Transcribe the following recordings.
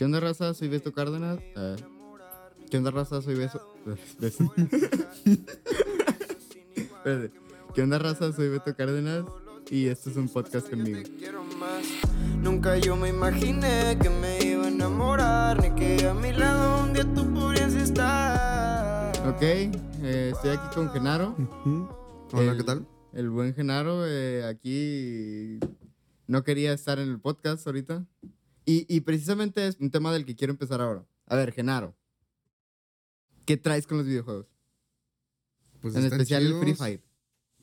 ¿Qué onda, raza? Soy Beto Cárdenas. Eh, ¿Qué onda, raza? Soy Beso. Beso. ¿Qué onda, raza? Soy Beto Cárdenas. Y esto es un podcast conmigo. Nunca yo me imaginé que me iba a enamorar, ni que a mi lado un día tú pudieras estar. Ok, eh, estoy aquí con Genaro. Hola, El- ¿qué tal? El buen Genaro, eh, aquí no quería estar en el podcast ahorita. Y, y precisamente es un tema del que quiero empezar ahora. A ver, Genaro, ¿qué traes con los videojuegos? Pues en especial el Free. Fire.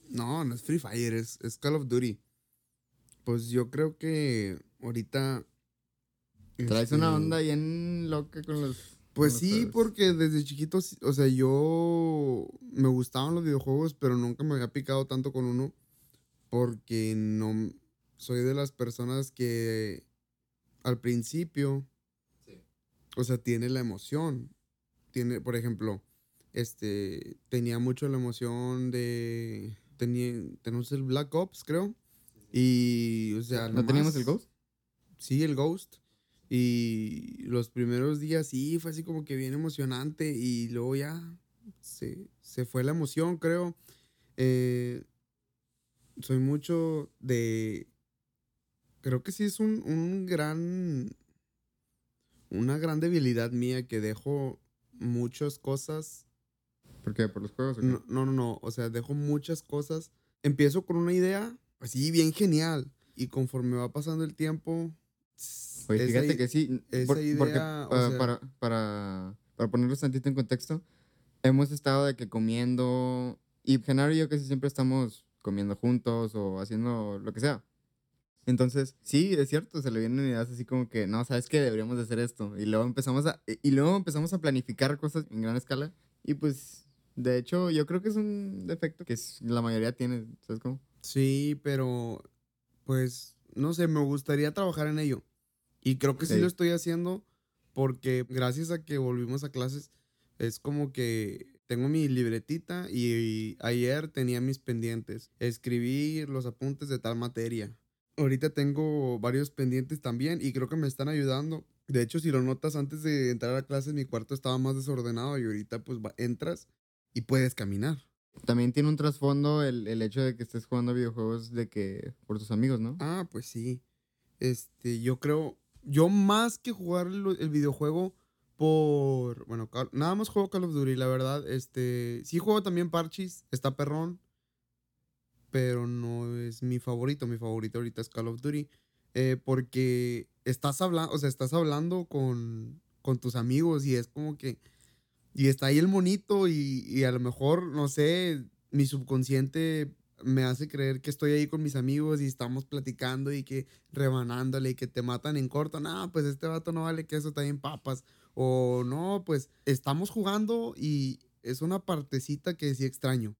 No, no es Free Fire, es, es Call of Duty. Pues yo creo que ahorita. Traes una este, onda bien loca con los. Pues con sí, porque desde chiquito, o sea, yo me gustaban los videojuegos, pero nunca me había picado tanto con uno. Porque no soy de las personas que al principio, o sea, tiene la emoción. Tiene, por ejemplo, este, tenía mucho la emoción de, tenía, tenemos el Black Ops, creo. Y, o sea, ¿No teníamos el Ghost? Sí, el Ghost. Y los primeros días sí, fue así como que bien emocionante y luego ya se, se fue la emoción, creo. Eh, soy mucho de... Creo que sí es un, un gran... Una gran debilidad mía que dejo muchas cosas ¿Por qué? ¿Por los juegos? o qué? no, no, no, no. O sea, dejo muchas cosas. Empiezo con una idea así bien genial. Y conforme va pasando el tiempo. Oye, esa fíjate que sí. esa por- porque idea, o ah, sea- para, para, para ponerlos tantito en contexto, hemos estado de que comiendo. Y Genaro y yo casi siempre estamos comiendo juntos o haciendo lo que sea. Entonces, sí, es cierto, se le vienen ideas así como que, no, ¿sabes qué? Deberíamos de hacer esto. Y luego empezamos a, y luego empezamos a planificar cosas en gran escala. Y pues, de hecho, yo creo que es un defecto que la mayoría tiene, ¿sabes cómo? Sí, pero. Pues. No sé, me gustaría trabajar en ello. Y creo que sí, Sí. lo estoy haciendo. Porque gracias a que volvimos a clases. Es como que tengo mi libretita y ayer tenía mis pendientes. Escribí los apuntes de tal materia. Ahorita tengo varios pendientes también y creo que me están ayudando. De hecho, si lo notas, antes de entrar a clases mi cuarto estaba más desordenado y ahorita pues va- entras y puedes caminar. También tiene un trasfondo el, el hecho de que estés jugando videojuegos de que por tus amigos, ¿no? Ah, pues sí. Este, yo creo, yo más que jugar el, videojuego por, bueno, nada más juego Call of Duty, la verdad. Este, sí juego también Parchis, está perrón, pero no es mi favorito. Mi favorito ahorita es Call of Duty, eh, porque estás hablando, o sea, estás hablando con, con tus amigos y es como que, y está ahí el monito y, y a lo mejor, no sé, mi subconsciente me hace creer que estoy ahí con mis amigos y estamos platicando y que rebanándole y que te matan en corto. No, pues este vato no vale queso, está bien papas. O no, pues estamos jugando y es una partecita que sí extraño.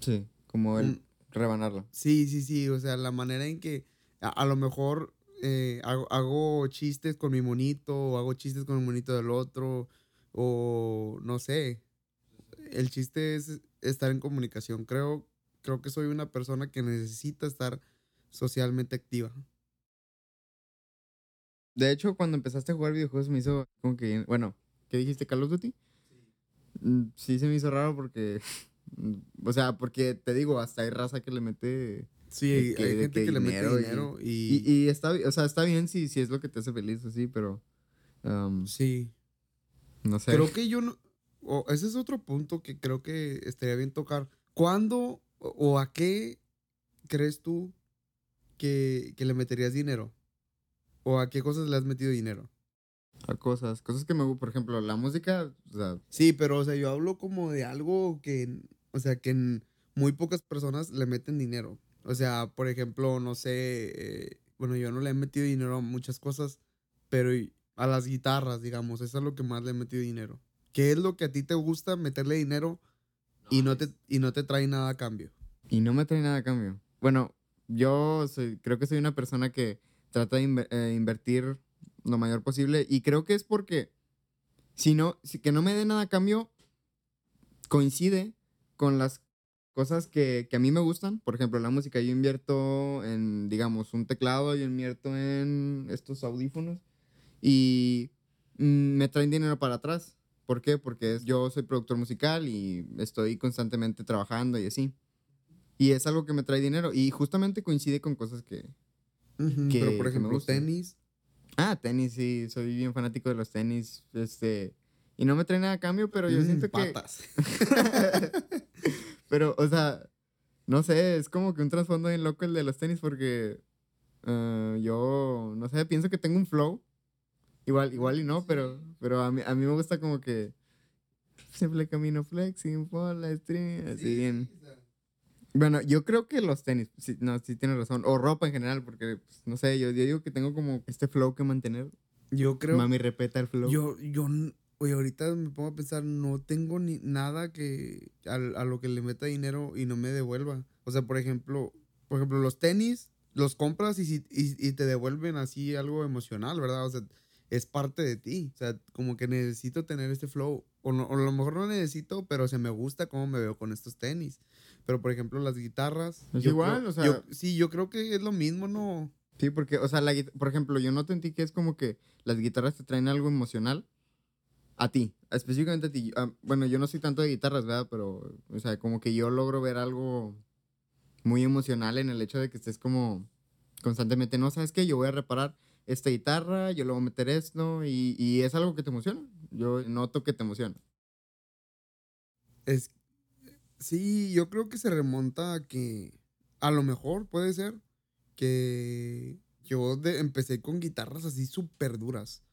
Sí. Como el Rebanarlo. Sí, sí, sí. O sea, la manera en que a, a lo mejor eh, hago, hago chistes con mi monito o hago chistes con el monito del otro o no sé. El chiste es estar en comunicación. Creo, creo que soy una persona que necesita estar socialmente activa. De hecho, cuando empezaste a jugar videojuegos me hizo como que, bueno, ¿qué dijiste? ¿Call of Duty? Mm, Sí, se me hizo raro porque, o sea, porque te digo, hasta hay raza que le mete... Sí, hay, que- hay de gente que que le mete dinero y- y, está, o sea, está bien si, si es lo que te hace feliz, así, pero... um, sí. no sé. Creo que yo no. o ese es otro punto que creo que estaría bien tocar. ¿Cuándo o, o a qué crees tú que, que le meterías dinero? ¿O a qué cosas le has metido dinero? A cosas, cosas que me gustan, por ejemplo, la música, o sea, Sí, pero o sea, yo hablo como de algo que. O sea, que muy pocas personas le meten dinero. O sea, por ejemplo, no sé. eh, bueno, yo no le he metido dinero a muchas cosas, pero a las guitarras, digamos, eso es lo que más le he metido dinero. ¿Qué es lo que a ti te gusta meterle dinero y no te, y no te trae nada a cambio? Y no me trae nada a cambio. Bueno, yo soy, creo que soy una persona que trata de eh, invertir lo mayor posible y creo que es porque si no, si que no me dé nada a cambio, coincide con las cosas que, que a mí me gustan. Por ejemplo, la música, yo invierto en, digamos, un teclado, yo invierto en estos audífonos Y me traen dinero para atrás. ¿Por qué? Porque yo soy productor musical y estoy constantemente trabajando y así. Y es algo que me trae dinero. Y justamente coincide con cosas que... Que- Pero, por ejemplo, tenis. Ah, tenis, sí. Soy bien fanático de los tenis. Este... Y no me trae nada a cambio, pero yo mm, siento que... Pero, o sea, no sé, es como que un trasfondo bien loco el de los tenis porque eh, yo, no sé, pienso que tengo un flow. Igual, igual y no, pero, pero a, mí, a mí me gusta como que simple camino flexing por la stream, así bien. Bueno, yo creo que los tenis, sí, no, sí tienes razón, o ropa en general, porque, pues, no sé, yo, yo digo que tengo como este flow que mantener. Yo creo. Mami, repeta el flow. Yo, yo, oye, ahorita me pongo a pensar, no tengo ni nada que a, a lo que le meta dinero y no me devuelva. O sea, por ejemplo, por ejemplo, los tenis los compras y, si- y, y te devuelven así algo emocional, ¿verdad? O sea, es parte de ti. O sea, como que necesito tener este flow. O, no- o a lo mejor no necesito, pero se me gusta cómo me veo con estos tenis. Pero, por ejemplo, las guitarras. Es igual, creo- o sea- yo- sí, yo creo que es lo mismo, ¿no? Sí, porque, o sea, la, por ejemplo, yo noto en ti que es como que las guitarras te traen algo emocional a ti, específicamente a ti. Ah, bueno, yo no soy tanto de guitarras, ¿verdad? Pero, o sea, como que yo logro ver algo muy emocional en el hecho de que estés como constantemente, no, ¿sabes qué? Yo voy a reparar esta guitarra, yo le voy a meter esto, y, y es algo que te emociona. Yo noto que te emociona. Es, sí, yo creo que se remonta a que a lo mejor puede ser que yo de- empecé con guitarras así súper duras.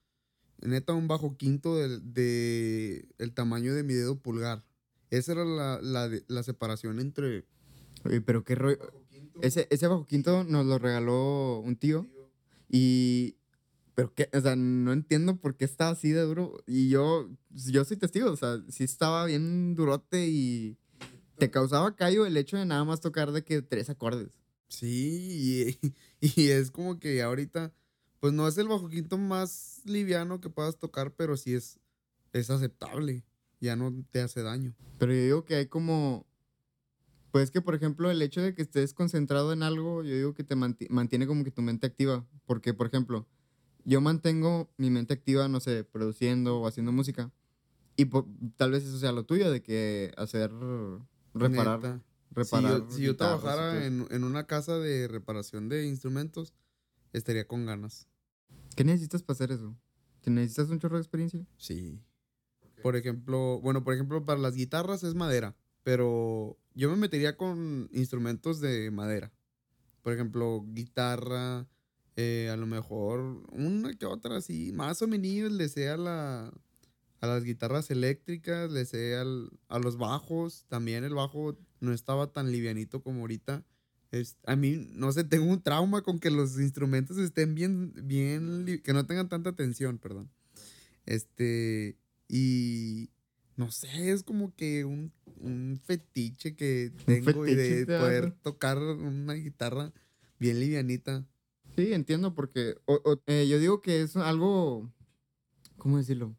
Neta, un bajo quinto del- de, el tamaño de mi dedo pulgar. Esa era la, la, la separación entre... Oye, pero qué rollo. Ese, ese bajo quinto nos lo regaló un tío. Y. Pero qué, o sea, no entiendo por qué estaba así de duro. Y yo, yo soy testigo, o sea, sí estaba bien durote y te causaba callo el hecho de nada más tocar de que tres acordes. Sí, y, y es como que ahorita, pues no es el bajo quinto más liviano que puedas tocar, pero sí es, es aceptable. Ya no te hace daño. Pero yo digo que hay como. Pues que, por ejemplo, el hecho de que estés concentrado en algo, yo digo que te manti- mantiene como que tu mente activa. Porque, por ejemplo, yo mantengo mi mente activa, no sé, produciendo o haciendo música. Y tal vez eso sea lo tuyo, de que hacer, reparar, Neta. Si reparar. yo, si yo trabajara en, en una casa de reparación de instrumentos, estaría con ganas. ¿Qué necesitas para hacer eso? ¿Te necesitas un chorro de experiencia? Sí. Por ejemplo, bueno, por ejemplo, para las guitarras es madera, pero yo me metería con instrumentos de madera. Por ejemplo, guitarra, eh, a lo mejor una que otra así, más o menos le sé a, la, a las guitarras eléctricas, le sé al- a los bajos, también el bajo no estaba tan livianito como ahorita. Es, a mí, no sé, tengo un trauma con que los instrumentos estén bien, bien, que no tengan tanta tensión, perdón. Este, y no sé, es como que un, un fetiche que tengo y de poder tocar una guitarra bien livianita. Sí, entiendo, porque o- o- eh, yo digo que es algo, ¿cómo decirlo?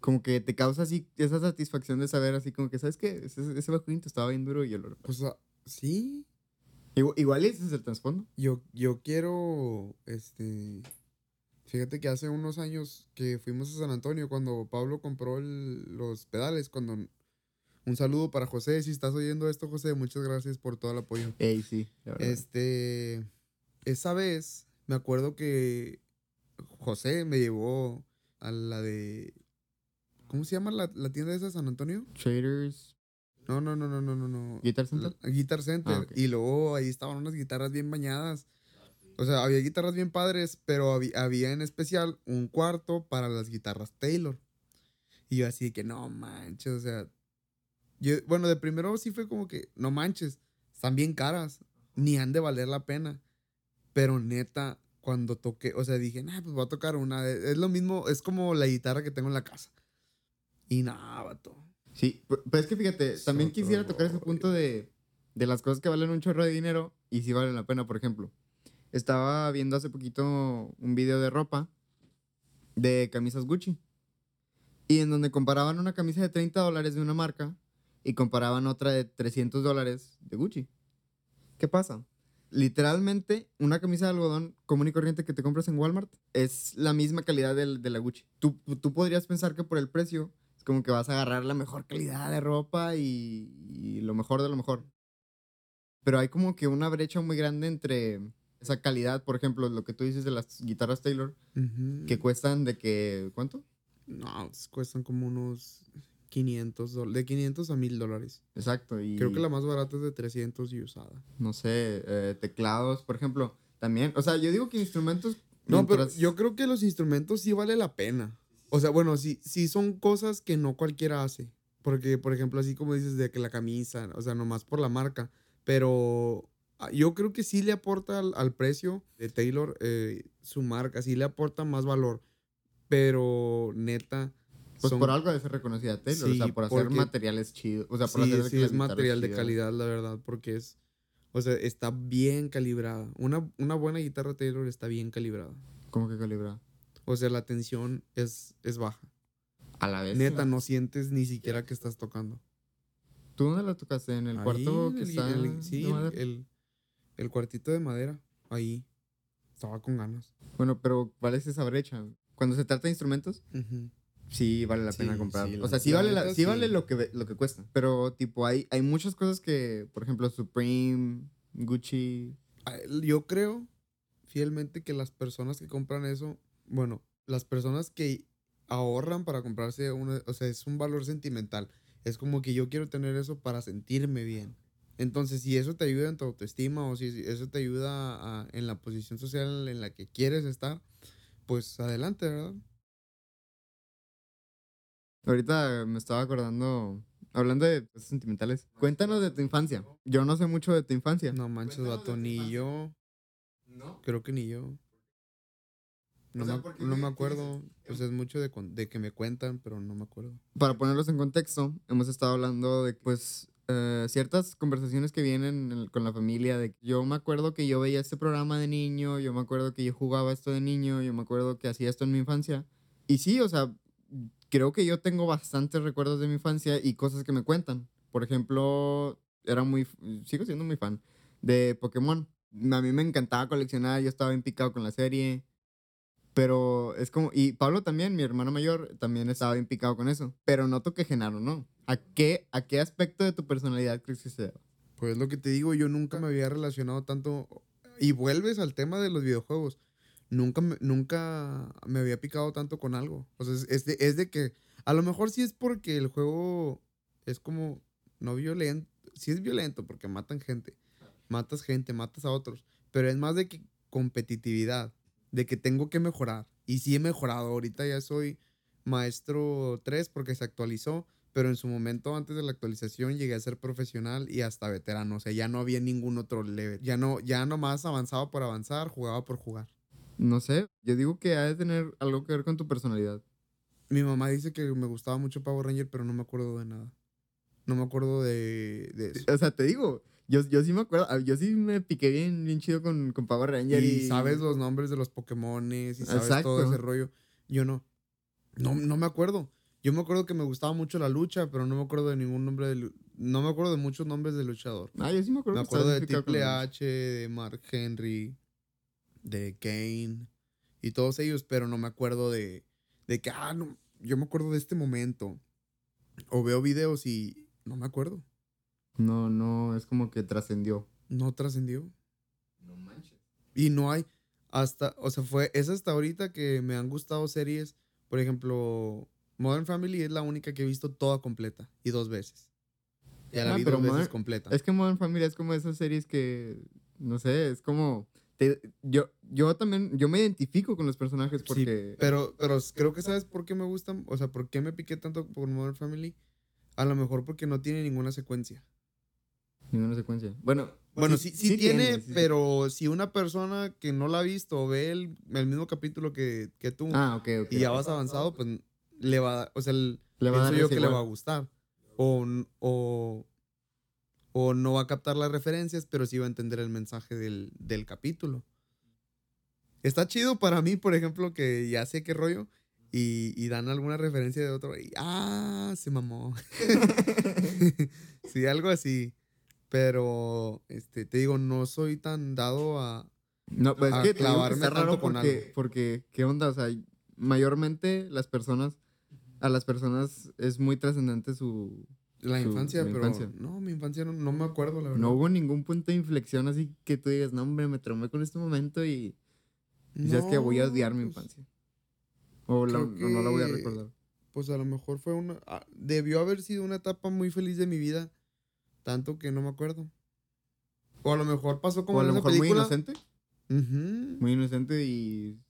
Como que te causa así esa satisfacción de saber así como que, ¿sabes qué? Ese, ese bajito estaba bien duro y yo lo... Ah, sí, Igual, ese es el trasfondo. yo, yo quiero, este, fíjate que hace unos años que fuimos a San Antonio cuando Pablo compró el- los pedales, cuando, un saludo para José, si estás oyendo esto José, muchas gracias por todo el apoyo. Ey, sí, la verdad. Este, esa vez me acuerdo que José me llevó a la de, ¿cómo se llama la, la tienda esa de San Antonio? Traders, No, no, no, no, no, no, no. Guitar Center. La- Guitar Center. Ah, ok. Y luego ahí estaban unas guitarras bien bañadas. O sea, había guitarras bien padres, pero había, había en especial un cuarto para las guitarras Taylor. Y yo así de que, no manches, o sea... Yo, bueno, de primero sí fue como que, no manches, están bien caras, ni han de valer la pena. Pero neta, cuando toqué, o sea, dije, nah, pues voy a tocar una. Es lo mismo, es como la guitarra que tengo en la casa. Y nada, vato. Sí, pero es que fíjate, también quisiera tocar ese punto de, de las cosas que valen un chorro de dinero y si valen la pena, por ejemplo. Estaba viendo hace poquito un video de ropa de camisas Gucci. Y en donde comparaban una camisa de 30 dólares de una marca y comparaban otra de 300 dólares de Gucci. ¿Qué pasa? literalmente una camisa de algodón común y corriente que te compras en Walmart es la misma calidad del- de, la Gucci. Tú, tú podrías pensar que por el precio como que vas a agarrar la mejor calidad de ropa y, y lo mejor de lo mejor. Pero hay como que una brecha muy grande entre esa calidad, por ejemplo, lo que tú dices de las guitarras Taylor, Ujú. que cuestan de que, ¿cuánto? No, cuestan como unos 500 dólares. De 500 a 1000 dólares. Exacto. Y Creo que la más barata es de 300 y usada. no sé, eh, teclados, por ejemplo, también. O sea, yo digo que instrumentos. No, pero mientras- yo creo que los instrumentos sí vale la pena. O sea, bueno, sí, sí son cosas que no cualquiera hace. Porque, por ejemplo, así como dices de que la camisa, o sea, nomás por la marca. Pero ah, yo creo que sí le aporta al, al precio de Taylor eh, su marca, sí le aporta más valor. Pero neta. Pues son- por algo de ser reconocida Taylor. o Sí, sea, por hacer porque- materiales chidos. O sea, por sí, hacer sí es material de calidad, la verdad, porque es. O sea, está bien calibrada. Una, una buena guitarra Taylor está bien calibrada. ¿Cómo que calibrada? O sea, la tensión es, es baja. A la vez. Neta, no sientes ni siquiera que estás tocando. ¿Tú dónde la tocaste? ¿En el Ahí, cuarto que el- está? el- sí, el, el- el cuartito de madera. Ahí. Estaba con ganas. Bueno, pero ¿cuál es esa brecha? Cuando se trata de instrumentos, sí vale la pena comprar. sí, o sea, sí vale, la- sí vale lo, que, lo que cuesta. Pero, tipo, hay, hay muchas cosas que, por ejemplo, Supreme, Gucci. Ah, Yo creo fielmente que las personas que compran eso, bueno, las personas que ahorran para comprarse una, o sea, es un valor sentimental. Es como que yo quiero tener eso para sentirme bien. Entonces, si eso te ayuda en tu autoestima o si eso te ayuda a- en la posición social en la que quieres estar, pues adelante, ¿verdad? Ahorita me estaba acordando, hablando de cosas sentimentales. Cuéntanos de tu infancia. Yo no sé mucho de tu infancia. No manches, vato, ni yo. ¿No? Creo que ni yo. No, sea, me, ¿por qué no me- acuerdo. dices? Pues es mucho de, con- de que me cuentan, pero no me acuerdo. Para ponerlos en contexto, hemos estado hablando de, pues, eh, ciertas conversaciones que vienen el- con la familia. De yo me acuerdo que yo veía este programa de niño, yo me acuerdo que yo jugaba esto de niño, yo me acuerdo que hacía esto en mi infancia. Y sí, o sea, creo que yo tengo bastantes recuerdos de mi infancia y cosas que me cuentan. Por ejemplo, era muy, sigo siendo muy fan de Pokémon. A mí me encantaba coleccionar, yo estaba bien picado con la serie. Pero es como, y Pablo también, mi hermano mayor, también estaba bien picado con eso. Pero noto que Genaro no. ¿A qué, ¿A qué aspecto de tu personalidad crees que se deba? Pues lo que te digo, yo nunca me había relacionado tanto. Y vuelves al tema de los videojuegos. Nunca nunca me había picado tanto con algo. O sea, es de, es de que. A lo mejor sí es porque el juego es como. No violento. Sí es violento porque matan gente. Matas gente, matas a otros. Pero es más de que competitividad. De que tengo que mejorar. Y sí he mejorado. Ahorita ya soy maestro 3 porque se actualizó. Pero en su momento, antes de la actualización, llegué a ser profesional y hasta veterano. O sea, ya no había ningún otro level. Ya no, ya nomás avanzaba por avanzar, jugaba por jugar. No sé, yo digo que ha de tener algo que ver con tu personalidad. Mi mamá dice que me gustaba mucho Power Ranger, pero no me acuerdo de nada. No me acuerdo de, de eso. O sea, te digo, yo, yo sí me acuerdo, ah, yo sí me piqué bien, bien chido con, con Power Ranger. Y, Y sabes los nombres de los Pokémones y sabes todo ese rollo. Yo no. No, no me acuerdo. Yo me acuerdo que me gustaba mucho la lucha, pero no me acuerdo de ningún nombre de... No me acuerdo de muchos nombres de luchador. Ah, yo sí me acuerdo Me acuerdo de Triple. H, de Mark Henry, de Kane y todos ellos, pero no me acuerdo de, de que, ah, no, yo me acuerdo de este momento. O veo videos y no me acuerdo. No, no, es como que trascendió. No trascendió. No manches. Y no hay, hasta, o sea, fue, es hasta ahorita que me han gustado series, por ejemplo, Modern Family es la única que he visto toda completa y dos veces. Ya la Ah, vi pero dos veces completa. Es que Modern Family es como esas series que, no sé, es como... te- yo, yo también, yo me identifico con los personajes Sí, porque... pero, pero creo que sabes por qué me gustan, o sea, por qué me piqué tanto por Modern Family. A lo mejor porque no tiene ninguna secuencia. Ninguna secuencia. Bueno, Bueno, sí, sí, tiene, sí. pero si una persona que no la ha visto ve el, el mismo capítulo que, que tú Ah, ok, ok. y ya vas avanzado, pues le va, a- o sea, el- Le va a dar yo que le va a gustar. O, o, o no va a captar las referencias, pero sí va a entender el mensaje del, del capítulo. Está chido para mí, por ejemplo, que ya sé qué rollo y, y dan alguna referencia de otro y ah, se mamó. sí, algo así. Pero, este, te digo, no soy tan dado a... No, pues a es que clavarme está raro con algo. porque, ¿qué onda? O sea, mayormente las personas, a las personas es muy trascendente su... La Su- infancia, pero infancia. no, mi infancia no, no me acuerdo, la verdad. No hubo ningún punto de inflexión así que tú digas, no, hombre, me traumé con este momento y ya es que voy a No, odiar mi pues, infancia. O, la- no la voy a recordar. Pues a lo mejor fue una... ah, Debió haber sido una etapa muy feliz de mi vida, tanto que no me acuerdo. O a lo mejor pasó como O a en lo esa mejor muy inocente. Muy inocente y...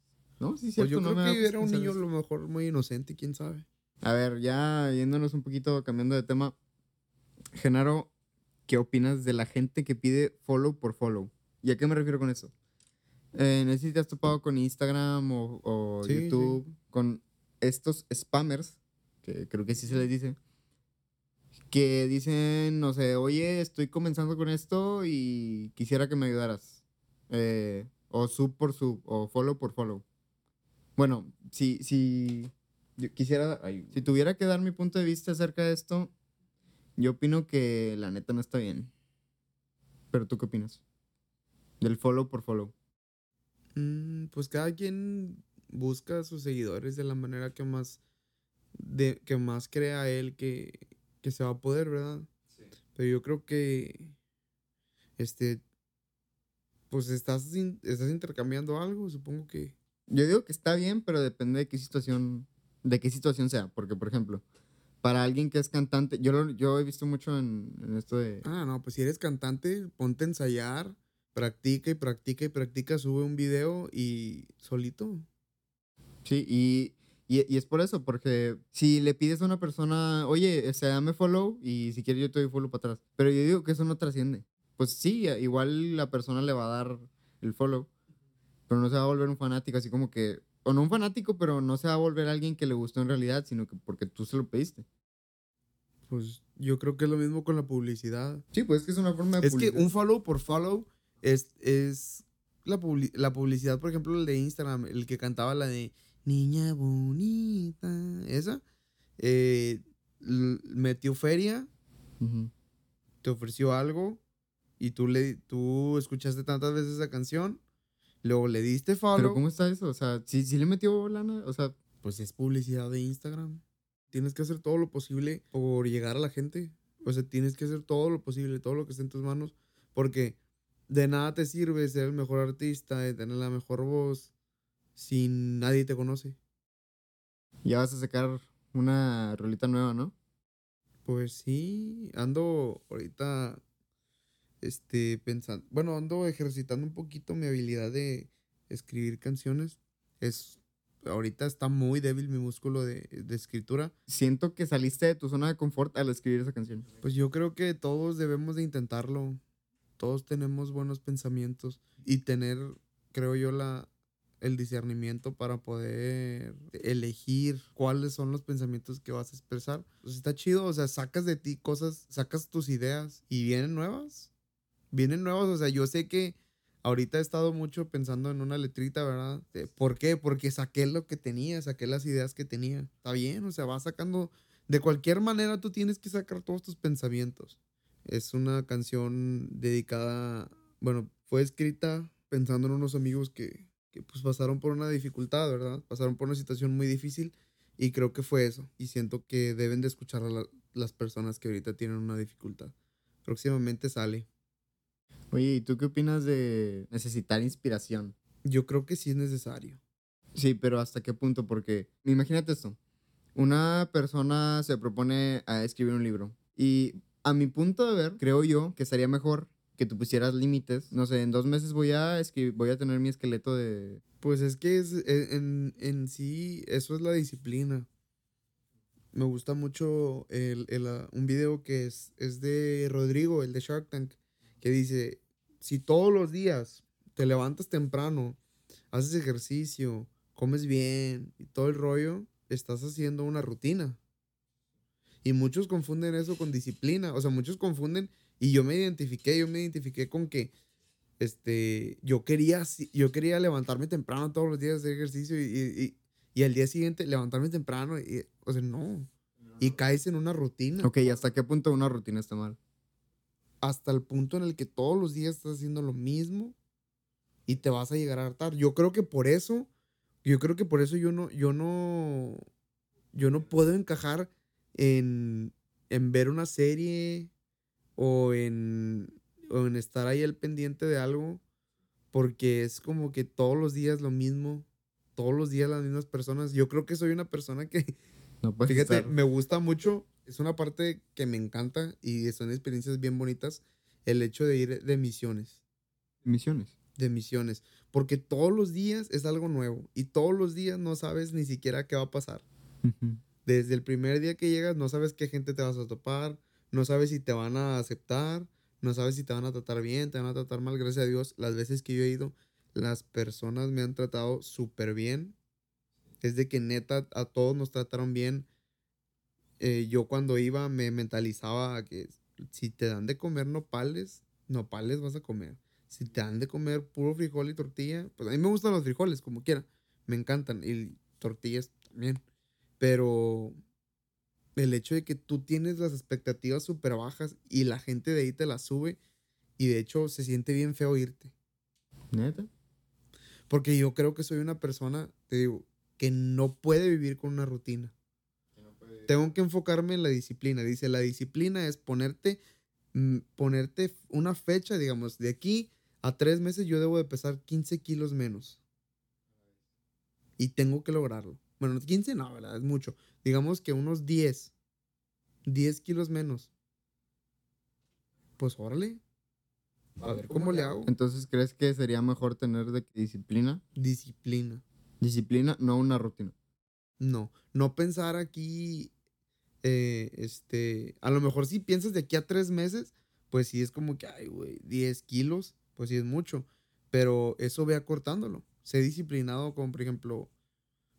No, sí, Pues cierto. yo no creo me que puesto era un niño a lo mejor muy inocente, quién sabe. A ver, ya yéndonos un poquito, cambiando de tema. Genaro, ¿qué opinas de la gente que pide follow por follow? ¿Y a qué me refiero con eso? Eh, no sé si te has topado con Instagram o, o Sí, YouTube, con estos spammers, que creo que sí se les dice, que dicen, no sé, oye, estoy comenzando con esto y quisiera que me ayudaras. Eh, o sub por sub, o follow por follow. Bueno, si, si yo quisiera, ay, si tuviera que dar mi punto de vista acerca de esto, yo opino que la neta no está bien. Pero tú qué opinas? Del follow por follow. Mm, pues cada quien busca a sus seguidores de la manera que más de que más crea él que, que se va a poder, ¿verdad? Pero yo creo que este pues estás in- estás intercambiando algo, supongo que Yo digo que está bien, pero depende de qué situación, de qué situación sea. Porque, por ejemplo, para alguien que es cantante, yo, lo- yo he visto mucho en, en esto de... ah, no, pues si eres cantante, ponte a ensayar, practica y practica y practica, sube un video y solito. Sí, y, y, y es por eso, porque si le pides a una persona, oye, este, dame follow y si quieres yo te doy follow para atrás. Pero yo digo que eso no trasciende. Pues sí, igual la persona le va a dar el follow, pero no se va a volver un fanático, así como que, o no un fanático, pero no se va a volver alguien que le gustó en realidad, sino que porque tú se lo pediste. Pues yo creo que es lo mismo con la publicidad. Sí, pues es que es una forma de Es que publicidad. un follow por follow es, es la, publi- la publicidad, por ejemplo, el de Instagram, el que cantaba la de Niña bonita, esa, eh, metió feria, te ofreció algo y tú, le, tú escuchaste tantas veces esa canción, luego le diste Pero follow, ¿cómo está eso? O sea, ¿sí, sí le metió lana? O sea, pues es publicidad de Instagram. Tienes que hacer todo lo posible por llegar a la gente. O sea, tienes que hacer todo lo posible, todo lo que esté en tus manos, porque de nada te sirve ser el mejor artista, de tener la mejor voz, si nadie te conoce. ya vas a sacar una rolita nueva, ¿no? Pues sí, ando ahorita, este, pensando, bueno, ando ejercitando un poquito mi habilidad de escribir canciones. Es, ahorita está muy débil mi músculo de, de escritura. Siento que saliste de tu zona de confort al escribir esa canción. Pues yo creo que todos debemos de intentarlo. Todos tenemos buenos pensamientos y tener, creo yo, la, el discernimiento para poder elegir cuáles son los pensamientos que vas a expresar. Pues está chido, o sea, sacas de ti cosas, sacas tus ideas y vienen nuevas. Vienen nuevas, o sea, yo sé que ahorita he estado mucho pensando en una letrita, ¿verdad? ¿Por qué? Porque saqué lo que tenía, saqué las ideas que tenía. Está bien, o sea, vas sacando de cualquier manera tú tienes que sacar todos tus pensamientos. Es una canción dedicada, bueno, fue escrita pensando en unos amigos que, que pues pasaron por una dificultad, ¿verdad? Pasaron por una situación muy difícil y creo que fue eso. Y siento que deben de escuchar a la- las personas que ahorita tienen una dificultad. Próximamente sale. Oye, ¿y tú qué opinas de necesitar inspiración? Yo creo que sí es necesario. Sí, pero ¿hasta qué punto? Porque imagínate esto. Una persona se propone a escribir un libro y a mi punto de ver, creo yo que estaría mejor que tú pusieras límites. No sé, en dos meses voy a escribir, voy a tener mi esqueleto de... Pues es que es, e- en, en sí, eso es la disciplina. Me gusta mucho el, el, ah, un video que es, es de Rodrigo, el de Shark Tank, que dice, si todos los días te levantas temprano, haces ejercicio, comes bien y todo el rollo, estás haciendo una rutina. Y muchos confunden eso con disciplina. O sea, muchos confunden, y yo me identifiqué, yo me identifiqué con que este, yo quería, yo quería levantarme temprano todos los días, hacer ejercicio y, y, y- y al día siguiente levantarme temprano. Y, o sea, no. Y caes en una rutina. Ok, ¿hasta qué punto una rutina está mal? hasta el punto en el que todos los días estás haciendo lo mismo y te vas a llegar a hartar. Yo creo que por eso, yo creo que por eso yo no, yo no, yo no puedo encajar en, en ver una serie o en, o en estar ahí al pendiente de algo, porque es como que todos los días lo mismo, todos los días las mismas personas. Yo creo que soy una persona que, No fíjate, estar- me gusta mucho, es una parte que me encanta y son experiencias bien bonitas, el hecho de ir de misiones Misiones. de misiones, porque todos los días es algo nuevo y todos los días no sabes ni siquiera qué va a pasar. Desde el primer día que llegas no sabes qué gente te vas a topar, no sabes si te van a aceptar, no sabes si te van a tratar bien, te van a tratar mal, gracias a Dios. Las veces que yo he ido, las personas me han tratado súper bien. Es de que neta a todos nos trataron bien. Eh, yo cuando iba me mentalizaba que si te dan de comer nopales, nopales vas a comer. Si te dan de comer puro frijol y tortilla, pues a mí me gustan los frijoles, como quiera. Me encantan. Y tortillas también. Pero el hecho de que tú tienes las expectativas súper bajas y la gente de ahí te las sube. Y de hecho se siente bien feo irte. ¿Neta? Porque yo creo que soy una persona, te digo, que no puede vivir con una rutina. Tengo que enfocarme en la disciplina. Dice, la disciplina es ponerte, mm, ponerte una fecha, digamos, de aquí a tres meses yo debo de pesar 15 kilos menos. Y tengo que lograrlo. Bueno, 15 no, ¿verdad? Es mucho. Digamos que unos 10. 10 kilos menos. Pues órale. A ver cómo le hago. Entonces, ¿crees que sería mejor tener de disciplina? Disciplina. Disciplina, no una rutina. No, no pensar aquí, eh, este, a lo mejor si piensas de aquí a tres meses, pues sí es como que, ay, güey, 10 kilos, pues sí es mucho, pero eso ve acortándolo. Sé disciplinado como, por ejemplo,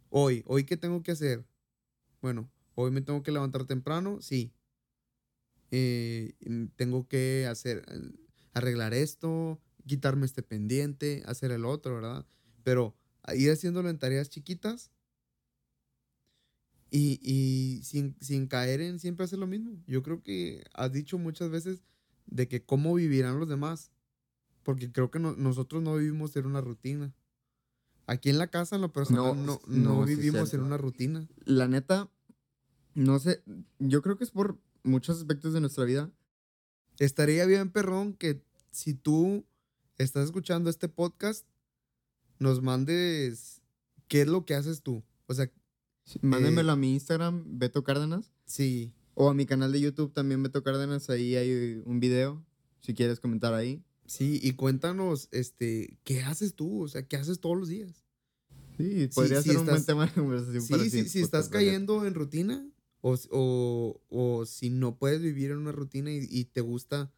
hoy, hoy qué tengo que hacer. Bueno, hoy me tengo que levantar temprano, sí. Eh, mm, tengo que hacer, eh, arreglar esto, quitarme este pendiente, hacer el otro, ¿verdad? Pero ir haciéndolo en tareas chiquitas y, y sin, sin caer en siempre hacer lo mismo. Yo creo que has dicho muchas veces de que cómo vivirán los demás. Porque creo que no- nosotros no vivimos en una rutina. Aquí en la casa, en lo personal, No, no, no, no sí vivimos en una rutina. La neta, no sé, yo creo que es por muchos aspectos de nuestra vida. Estaría bien, perrón, que si tú estás escuchando este podcast, nos mandes qué es lo que haces tú. O sea, Sí, Mándenmelo a mi Instagram, Beto Cárdenas, sí, o a mi canal de YouTube también, Beto Cárdenas. Ahí hay un video, si quieres comentar ahí. Sí, y cuéntanos, este, ¿qué haces tú? O sea, ¿qué haces todos los días? Sí, podría si ser un buen tema de conversación para Sí, sí, siguiente si estás cayendo en rutina o, o, o si no puedes vivir en una rutina y, y te gusta...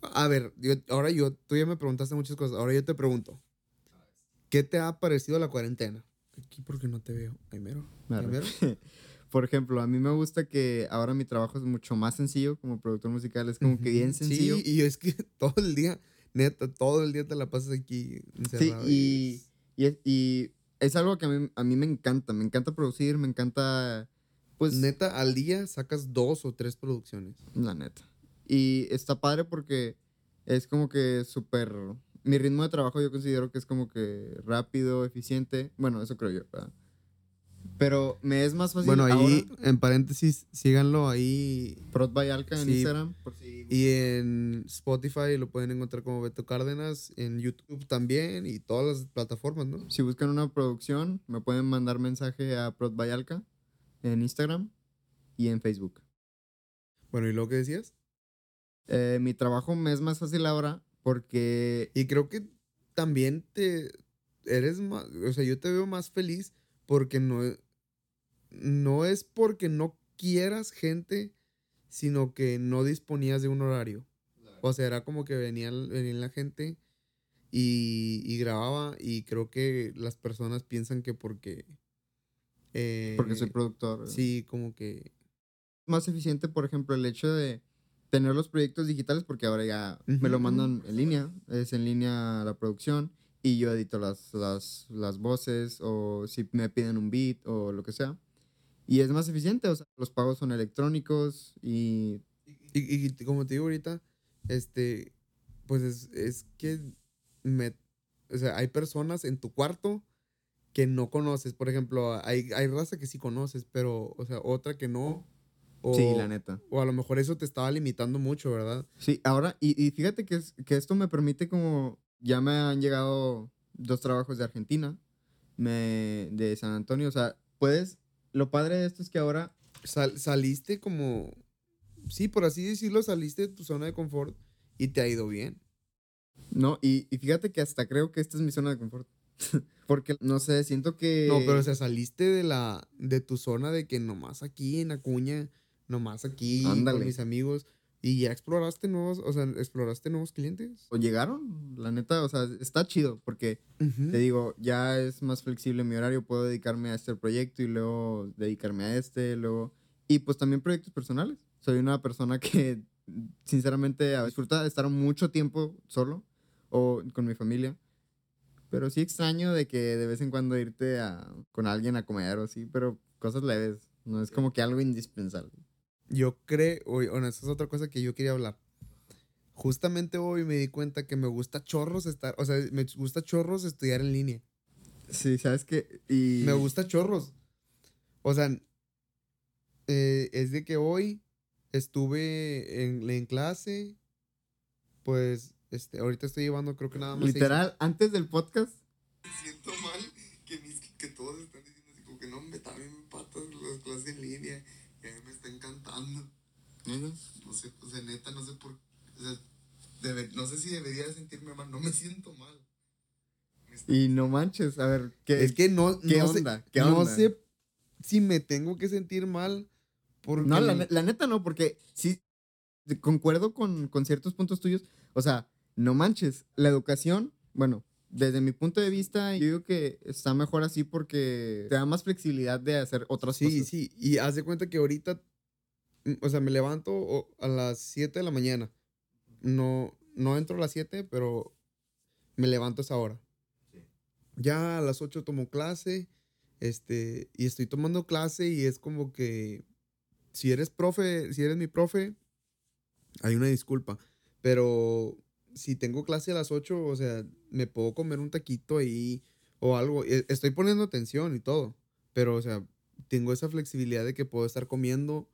A ver, yo, ahora yo, tú ya me preguntaste muchas cosas, ahora yo te pregunto, ¿qué te ha parecido la cuarentena? Aquí porque no te veo. Primero. Arre. Primero. Por ejemplo, a mí me gusta que ahora mi trabajo es mucho más sencillo como productor musical. Es como que bien sencillo. Sí, y es que todo el día, neta, todo el día te la pasas aquí Sí, encerrado. y, y, es, y es algo que a mí, a mí me encanta. Me encanta producir, me encanta, pues, neta, al día sacas dos o tres producciones. la neta. Y está padre porque es como que súper... Mi ritmo de trabajo yo considero que es como que rápido, eficiente. Bueno, eso creo yo, ¿verdad? Pero me es más fácil Bueno, ahí, ahora, en paréntesis, síganlo ahí Prod by Alka en Sí. Instagram. por si- Y en Spotify lo pueden encontrar como Beto Cárdenas, en YouTube también y todas las plataformas, ¿no? Si buscan una producción, me pueden mandar mensaje a Prod by en Instagram y en Facebook. Bueno, ¿y lo que decías? Eh, mi trabajo me es más fácil ahora porque Y creo que también te eres más, o sea, yo te veo más feliz porque no, no es porque no quieras gente, sino que no disponías de un horario. O sea, era como que venía, venía la gente y, y grababa y creo que las personas piensan que porque... eh, porque soy productor. Sí, como que... Más eficiente, por ejemplo, el hecho de tener los proyectos digitales porque ahora ya me lo mandan en línea, es en línea la producción y yo edito las, las, las voces o si me piden un beat o lo que sea. Y es más eficiente, o sea, los pagos son electrónicos y Y, y como te digo ahorita, este, pues es, es que me, o sea, hay personas en tu cuarto que no conoces. Por ejemplo, hay, hay raza que sí conoces, pero, o sea, otra que no. O, Sí, la neta. O a lo mejor eso te estaba limitando mucho, ¿verdad? Sí, ahora, y, y fíjate que, es- que esto me permite como, ya me han llegado dos trabajos de Argentina, me, de San Antonio, o sea, puedes, lo padre de esto es que ahora, Sal- saliste como, sí, por así decirlo, saliste de tu zona de confort y te ha ido bien. no, y, y fíjate que hasta creo que esta es mi zona de confort, porque, no sé, siento que... No, pero o sea, saliste de la, de tu zona de que nomás aquí en Acuña, nomás aquí Ándale. con mis amigos y ya exploraste nuevos, o sea, exploraste nuevos clientes. o llegaron, la neta, o sea, está chido, porque Ujú. te digo, ya es más flexible mi horario, puedo dedicarme a este proyecto y luego dedicarme a este, luego... Y pues también proyectos personales. Soy una persona que sinceramente disfruta de estar mucho tiempo solo o con mi familia. Pero sí extraño de que de vez en cuando irte a, con alguien a comer o así, pero cosas leves. No es como que algo indispensable. Yo creo, bueno, esa es otra cosa que yo quería hablar. Justamente hoy me di cuenta que me gusta chorros estar, o sea, me gusta chorros estudiar en línea. Sí, ¿sabes qué? Y... Me gusta chorros. O sea, eh, es de que hoy estuve en, en clase, pues, este, ahorita estoy llevando creo que nada más seis- Literal, antes del podcast, Me siento mal que, mis- que todos están diciendo así como que no, me también me patas las clases en línea y a mí me está encantando. No sé, o sea, neta, no sé por o sea, debe- no sé si debería sentirme mal, no me siento mal. Y no manches, a ver, ¿qué, es que no, ¿qué no onda? sé, ¿Qué no sé si me tengo que sentir mal porque No, la, la neta no, porque sí, de- concuerdo con, con ciertos puntos tuyos. O sea, no manches, la educación, bueno, desde mi punto de vista, yo digo que está mejor así porque te da más flexibilidad de hacer otras Sí, cosas. sí, y haz de cuenta que ahorita, o sea, me levanto a las 7 de la mañana. No, no entro a las 7, pero me levanto a esa hora. Ya a las 8 tomo clase, este, y estoy tomando clase y es como que si eres profe, si eres mi profe, hay una disculpa, pero si tengo clase a las 8, o sea, me puedo comer un taquito ahí o algo. E- Estoy poniendo atención y todo, pero, o sea, tengo esa flexibilidad de que puedo estar comiendo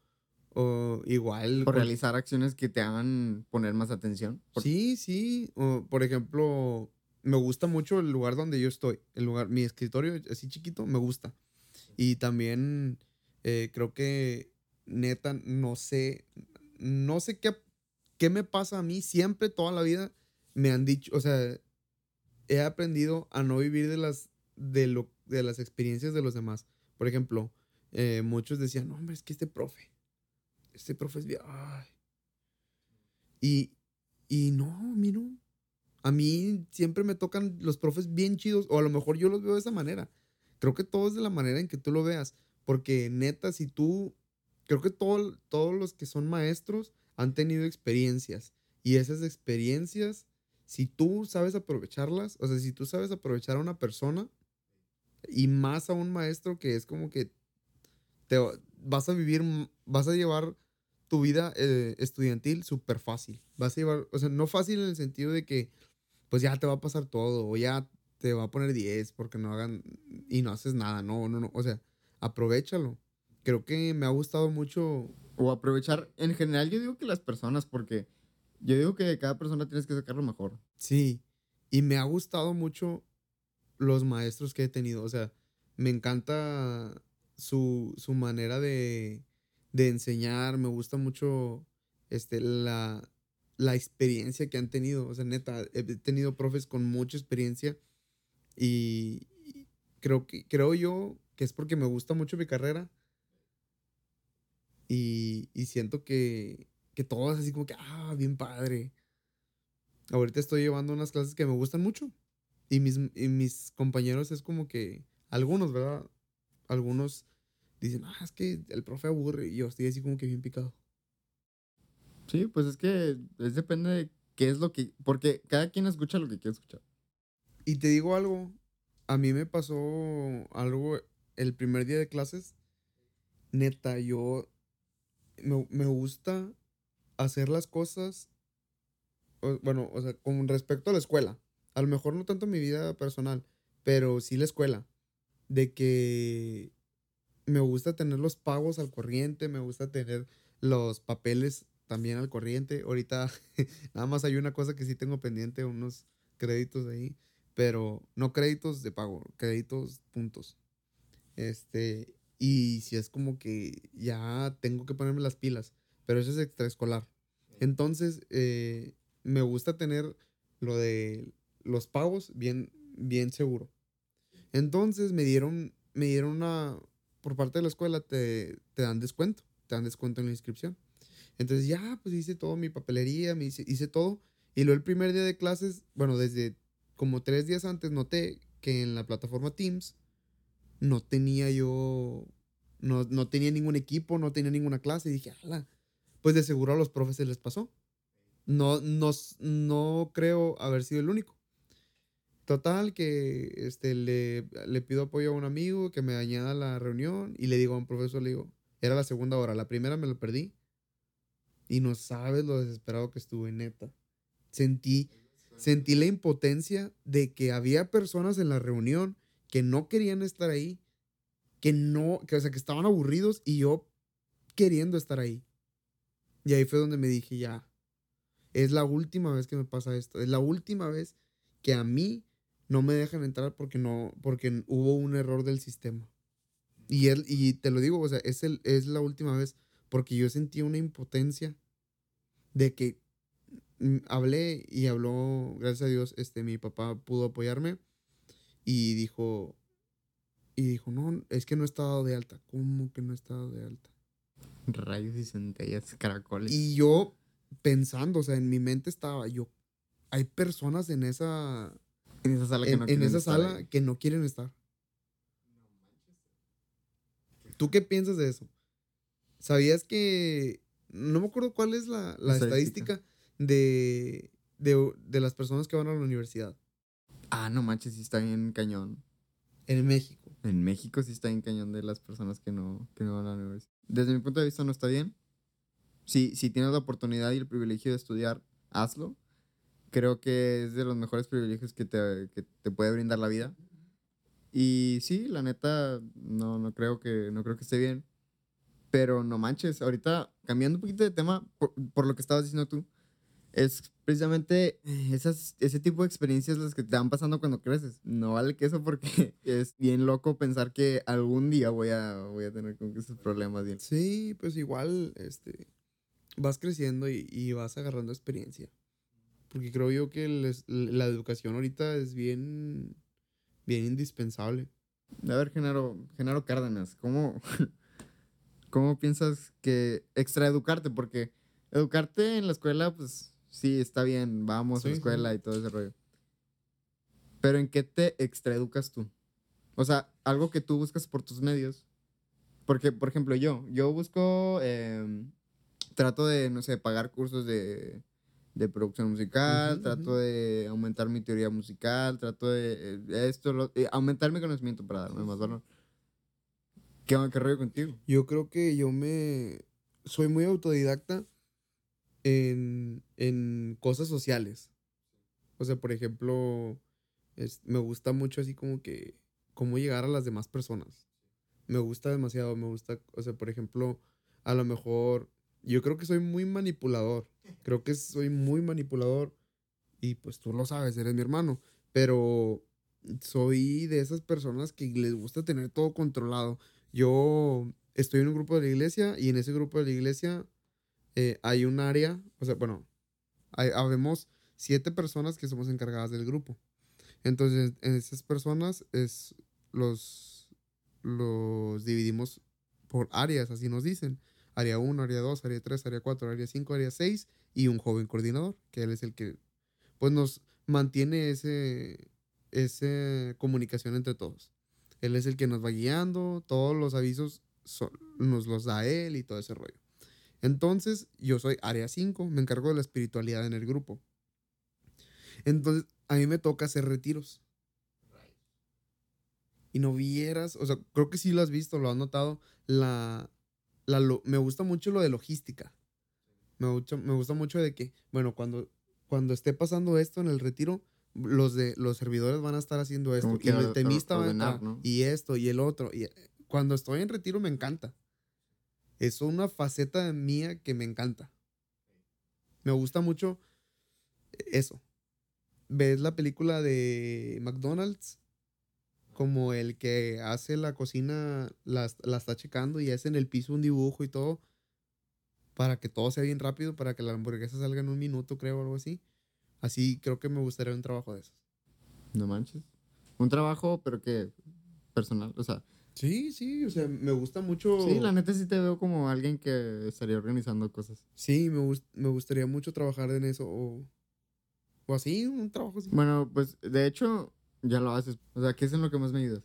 o igual. O con- realizar acciones que te hagan poner más atención. Por- Sí, sí. o, por ejemplo, me gusta mucho el lugar donde yo estoy. El lugar, mi escritorio así chiquito, me gusta. Y también eh, creo que neta, no sé, no sé qué, qué me pasa a mí. Siempre, toda la vida, me han dicho, o sea, he aprendido a no vivir de las, de lo, de las experiencias de los demás. Por ejemplo, eh, muchos decían, no, hombre, es que este profe, este profe es bien, ay". Y, y no, a mí. A mí siempre me tocan los profes bien chidos, o a lo mejor yo los veo de esa manera. Creo que todo es de la manera en que tú lo veas, porque neta, si tú, creo que todo- todos los que son maestros han tenido experiencias, y esas experiencias, si tú sabes aprovecharlas, o sea, si tú sabes aprovechar a una persona, y más a un maestro que es como que te va- vas a vivir, vas a llevar tu vida eh, estudiantil súper fácil. Vas a llevar, o sea, no fácil en el sentido de que pues ya te va a pasar todo o ya te va a poner 10 porque no hagan y no haces nada. No, no, no. O sea, aprovechalo. Creo que me ha gustado mucho. O aprovechar, en general yo digo que las personas, porque yo digo que cada persona tienes que sacar lo mejor. Sí. Y me ha gustado mucho los maestros que he tenido. O sea, me encanta su, su manera de, de enseñar. Me gusta mucho este, la, la experiencia que han tenido. O sea, neta, he tenido profes con mucha experiencia. Y creo, que, creo yo que es porque me gusta mucho mi carrera. Y, y siento que, que todo es así como que, ah, bien padre. Ahorita estoy llevando unas clases que me gustan mucho. Y mis, y mis compañeros es como que, algunos, ¿verdad? Algunos dicen, ah, es que el profe aburre. Y yo estoy así como que bien picado. Sí, pues es que es depende de qué es lo que, porque cada quien escucha lo que quiere escuchar. Y te digo algo, a mí me pasó algo el primer día de clases. Neta, yo me, me gusta hacer las cosas o- bueno, o sea, con respecto a la escuela, a lo mejor no tanto mi vida personal, pero sí la escuela, de que me gusta tener los pagos al corriente, me gusta tener los papeles también al corriente. Ahorita nada más hay una cosa que sí tengo pendiente, unos créditos ahí, pero no créditos de pago, créditos puntos. Este, y si es como que ya tengo que ponerme las pilas, pero eso es extraescolar. Entonces, eh, me gusta tener lo de los pagos bien, bien seguro. Entonces me dieron, me dieron una, por parte de la escuela te, te dan descuento, te dan descuento en la inscripción. Entonces ya, pues hice todo mi papelería, me hice, hice todo. Y luego el primer día de clases, bueno, desde como tres días antes noté que en la plataforma Teams no tenía yo, no, no tenía ningún equipo, no tenía ninguna clase. Y dije, ala, pues de seguro a los profes se les pasó. No, no, no creo haber sido el único. Total, que este, le, le pido apoyo a un amigo que me añada la reunión y le digo a un profesor, le digo, era la segunda hora, la primera me lo perdí y no sabes lo desesperado que estuve, neta. Sentí, sentí la impotencia de que había personas en la reunión que no querían estar ahí, que no, que, o sea, que estaban aburridos y yo queriendo estar ahí. Y ahí fue donde me dije, ya, es la última vez que me pasa esto, es la última vez que a mí no me dejan entrar porque no, porque hubo un error del sistema. Y él, y te lo digo, o sea, es, el, es la última vez porque yo sentí una impotencia de que mm, hablé y habló, gracias a Dios, este, mi papá pudo apoyarme y dijo, y dijo, no, es que no está dado de alta. ¿Cómo que no está dado de alta? Rayos y centellas, caracoles. Y yo pensando, o sea, en mi mente estaba yo, hay personas en esa, en esa sala que no en quieren esa sala que no quieren estar. ¿Tú qué piensas de eso? ¿Sabías que... No me acuerdo cuál es la, la Estadística. estadística de, de, de las personas que van a la universidad Ah, no manches, sí está bien cañón. en México. En México sí está bien cañón de las personas que no, que no van a la universidad. Desde mi punto de vista no está bien. Si, si tienes la oportunidad y el privilegio de estudiar, hazlo. Creo que es de los mejores privilegios que te, que te puede brindar la vida. Y sí, la neta, no, no, creo que, no creo que esté bien. Pero no manches, ahorita cambiando un poquito de tema, por, por lo que estabas diciendo tú, es precisamente esas, ese tipo de experiencias las que te van pasando cuando creces. No vale que eso porque es bien loco pensar que algún día voy a, voy a tener que esos problemas bien. Sí, pues igual, este, vas creciendo y, y vas agarrando experiencia. Porque creo yo que les- la educación ahorita es bien, bien indispensable. A ver, Genaro, Genaro Cárdenas, ¿cómo, ¿cómo piensas que extraeducarte? Porque educarte en la escuela, pues sí, está bien, vamos a la sí. escuela y todo ese rollo. Pero ¿en qué te extraeducas tú? O sea, algo que tú buscas por tus medios. Porque, por ejemplo, yo, yo busco, em, trato de, no sé, pagar cursos de, de producción musical, trato de aumentar mi teoría musical, trato de eh, esto, lo- eh, aumentar mi conocimiento para darme más valor. ¿Qué, qué rollo contigo? Yo creo que yo me soy muy autodidacta en, en cosas sociales. O sea, por ejemplo, es- me gusta mucho así como que cómo llegar a las demás personas. Me gusta demasiado, me gusta, o sea, por ejemplo, a lo mejor yo creo que soy muy manipulador. Creo que soy muy manipulador y pues tú lo sabes, eres mi hermano, pero soy de esas personas que les gusta tener todo controlado. Yo estoy en un grupo de la iglesia y en ese grupo de la iglesia eh, hay un área, o sea, bueno, hay, habemos siete personas que somos encargadas del grupo. Entonces, en esas personas es los, los dividimos por áreas, así nos dicen. Área 1, área 2, área 3, área 4, área 5, área 6 y un joven coordinador, que él es el que pues nos mantiene ese, ese comunicación entre todos. Él es el que nos va guiando, todos los avisos son- nos los da él y todo ese rollo. Entonces, yo soy área 5, me encargo de la espiritualidad en el grupo. Entonces, a mí me toca hacer retiros. Y no vieras, o sea, creo que sí lo has visto, lo has notado, la, la lo- me gusta mucho lo de logística. Me gusta, me gusta mucho de que, bueno, cuando cuando esté pasando esto en el retiro, los de los servidores van a estar haciendo esto. Y el temista va a entrar, ¿no? Y esto, y el otro. Y cuando estoy en retiro me encanta. Es una faceta mía que me encanta. Me gusta mucho eso. ¿Ves la película de McDonald's? Como el que hace la cocina, la, la está checando y hace en el piso un dibujo y todo. Para que todo sea bien rápido, para que la hamburguesa salga en un minuto, creo, o algo así. Así creo que me gustaría un trabajo de esos. No manches. Un trabajo, pero que personal. O sea, Sí, sí, o sea, me gusta mucho. sí, la neta sí te veo como alguien que estaría organizando cosas. Sí, me, gust- me gustaría mucho trabajar en eso. O, o así, un trabajo así. Bueno, pues de hecho, ya lo haces. O sea, ¿qué es en lo que más me ayudas?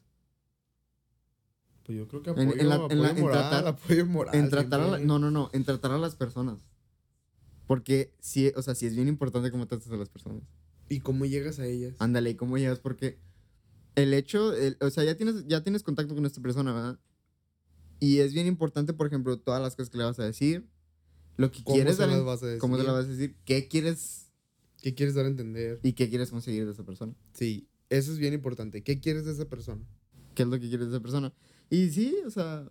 Pues yo creo que En- apoyo, en la- en apoyo la- en moral, tratar- apoyo moral. En tratar a la- no, no, no, en tratar a las personas. Porque sí, o sea, sí es bien importante cómo tratas a las personas. ¿Y cómo llegas a ellas? Ándale, ¿y cómo llegas? Porque el hecho, el- o sea, ya tienes, ya tienes contacto con esta persona, ¿verdad? Y es bien importante, por ejemplo, todas las cosas que le vas a decir, lo que ¿Cómo quieres se dar, las en- vas a decir? cómo te lo vas a decir, qué quieres ¿Qué quieres dar a entender? y qué quieres conseguir de esa persona. Sí, eso es bien importante. ¿Qué quieres de esa persona? ¿Qué es lo que quieres de esa persona? Y sí, o sea,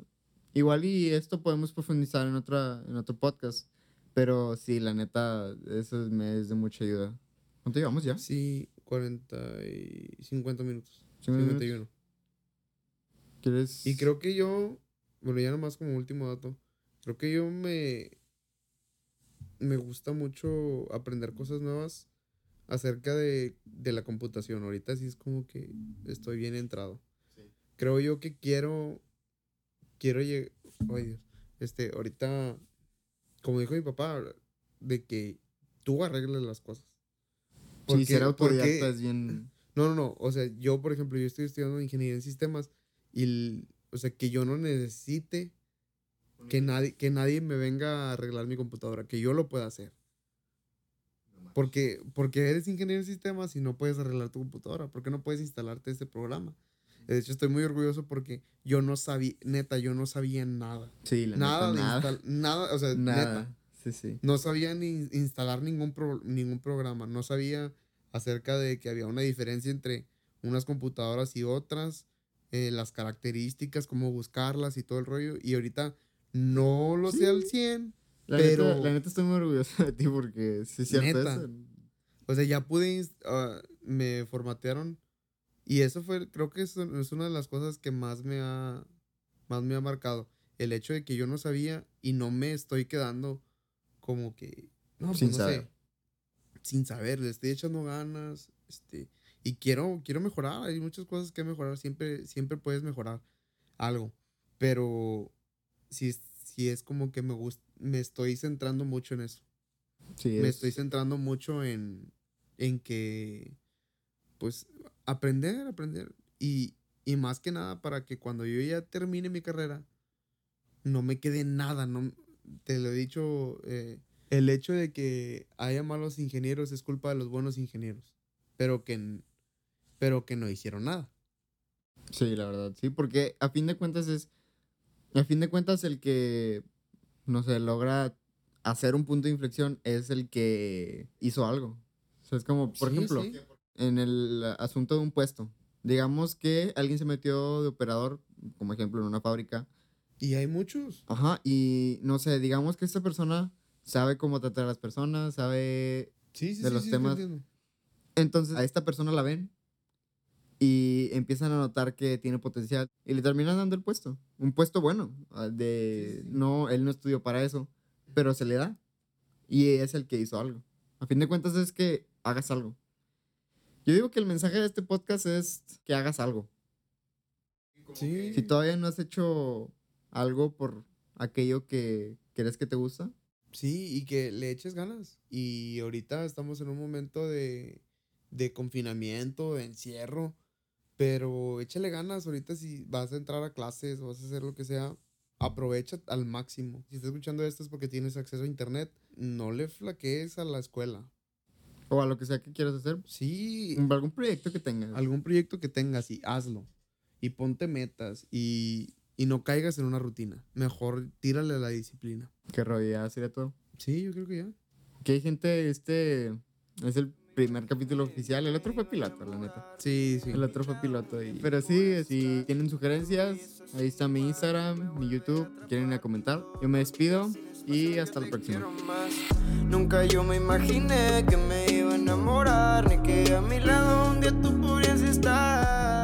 igual y esto podemos profundizar en, otra, en otro podcast. Pero sí, la neta, eso me es de mucha ayuda. ¿Cuánto llevamos ya? Sí, 40 y 50 minutos. ¿Cincuenta minutos? 51. ¿Quieres? Y creo que yo, bueno, ya nomás como último dato, creo que yo me, me gusta mucho aprender cosas nuevas acerca de, de la computación. Ahorita sí es como que estoy bien entrado. Creo yo que quiero, quiero llegar, ay Dios, este, ahorita, como dijo mi papá, de que tú arregles las cosas. Sí, ser porque- autodidacta es bien... no, no, no. O sea, yo, por ejemplo, yo estoy estudiando ingeniería en sistemas y, el- o sea, que yo no necesite que nadie, que nadie me venga a arreglar mi computadora, que yo lo pueda hacer. Porque, porque eres ingeniero en sistemas y no puedes arreglar tu computadora, porque no puedes instalarte este programa. De hecho, estoy muy orgulloso porque yo no sabía, neta, yo no sabía nada. Sí, la Nada, neta, de nada. nada, o sea, Nada. neta. Sí, sí. No sabía ni instalar ningún, pro- ningún programa. No sabía acerca de que había una diferencia entre unas computadoras y otras, eh, las características, cómo buscarlas y todo el rollo. Y ahorita no lo sé al 100. La, Pero- neta, la neta estoy muy orgulloso de ti porque sí es cierto Neta. eso. O sea, ya pude, ah, me formatearon. Y eso fue, creo que eso es una de las cosas que más me ha, más me ha marcado. El hecho de que yo no sabía y no me estoy quedando como que, no, pues Sin no saber. sé. Sin saber, le estoy echando ganas, este, y quiero, quiero mejorar. Hay muchas cosas que mejorar. Siempre, siempre puedes mejorar algo. Pero es- sí es como que me gusta, me estoy centrando mucho en eso Sí, me es- estoy centrando mucho en, en que, pues, aprender, aprender. Y, y más que nada para que cuando yo ya termine mi carrera, no me quede nada. No, te lo he dicho, eh, el hecho de que haya malos ingenieros es culpa de los buenos ingenieros, pero que, pero que no hicieron nada. Sí, la verdad, sí, porque a fin de cuentas es, a fin de cuentas el que, no sé, logra hacer un punto de inflexión es el que hizo algo. O sea, es como, por Sí, ejemplo, sí. en el asunto de un puesto, digamos que alguien se metió de operador, como ejemplo en una fábrica, Y hay muchos. ajá, y no sé, digamos que esta persona sabe cómo tratar a las personas, sabe Sí, sí, De sí, los temas-. Entonces a esta persona la ven y empiezan a notar que tiene potencial y le terminan dando el puesto. Un puesto bueno. ah, De, Sí, sí. No, él no estudió para eso, pero se le da. Y es el que hizo algo. A fin de cuentas es que hagas algo. Yo digo que el mensaje de este podcast es que hagas algo. Sí. Si todavía no has hecho algo por aquello que crees que te gusta, Sí, y que le eches ganas. Y ahorita estamos en un momento de, de confinamiento, de encierro. Pero échale ganas. Ahorita si vas a entrar a clases o vas a hacer lo que sea, aprovecha al máximo. Si estás escuchando esto es porque tienes acceso a internet. No le flaquees a la escuela. o a lo que sea que quieras hacer, Sí, algún proyecto que tengas. algún proyecto que tengas y hazlo. Y ponte metas y, y no caigas en una rutina. Mejor tírale a la disciplina. Que rollo, ya sería todo. Sí, yo creo que ya. Que hay gente, este, Es el primer capítulo oficial. El otro fue piloto, la neta. Sí, sí. El otro fue piloto. Y... Pero sí, este, si tienen sugerencias, ahí está mi Instagram, mi YouTube. Quieren ir a comentar. Yo me despido y hasta la próxima. Nunca yo me imaginé que me iba a enamorar, ni que a mi lado un día tú podrías estar.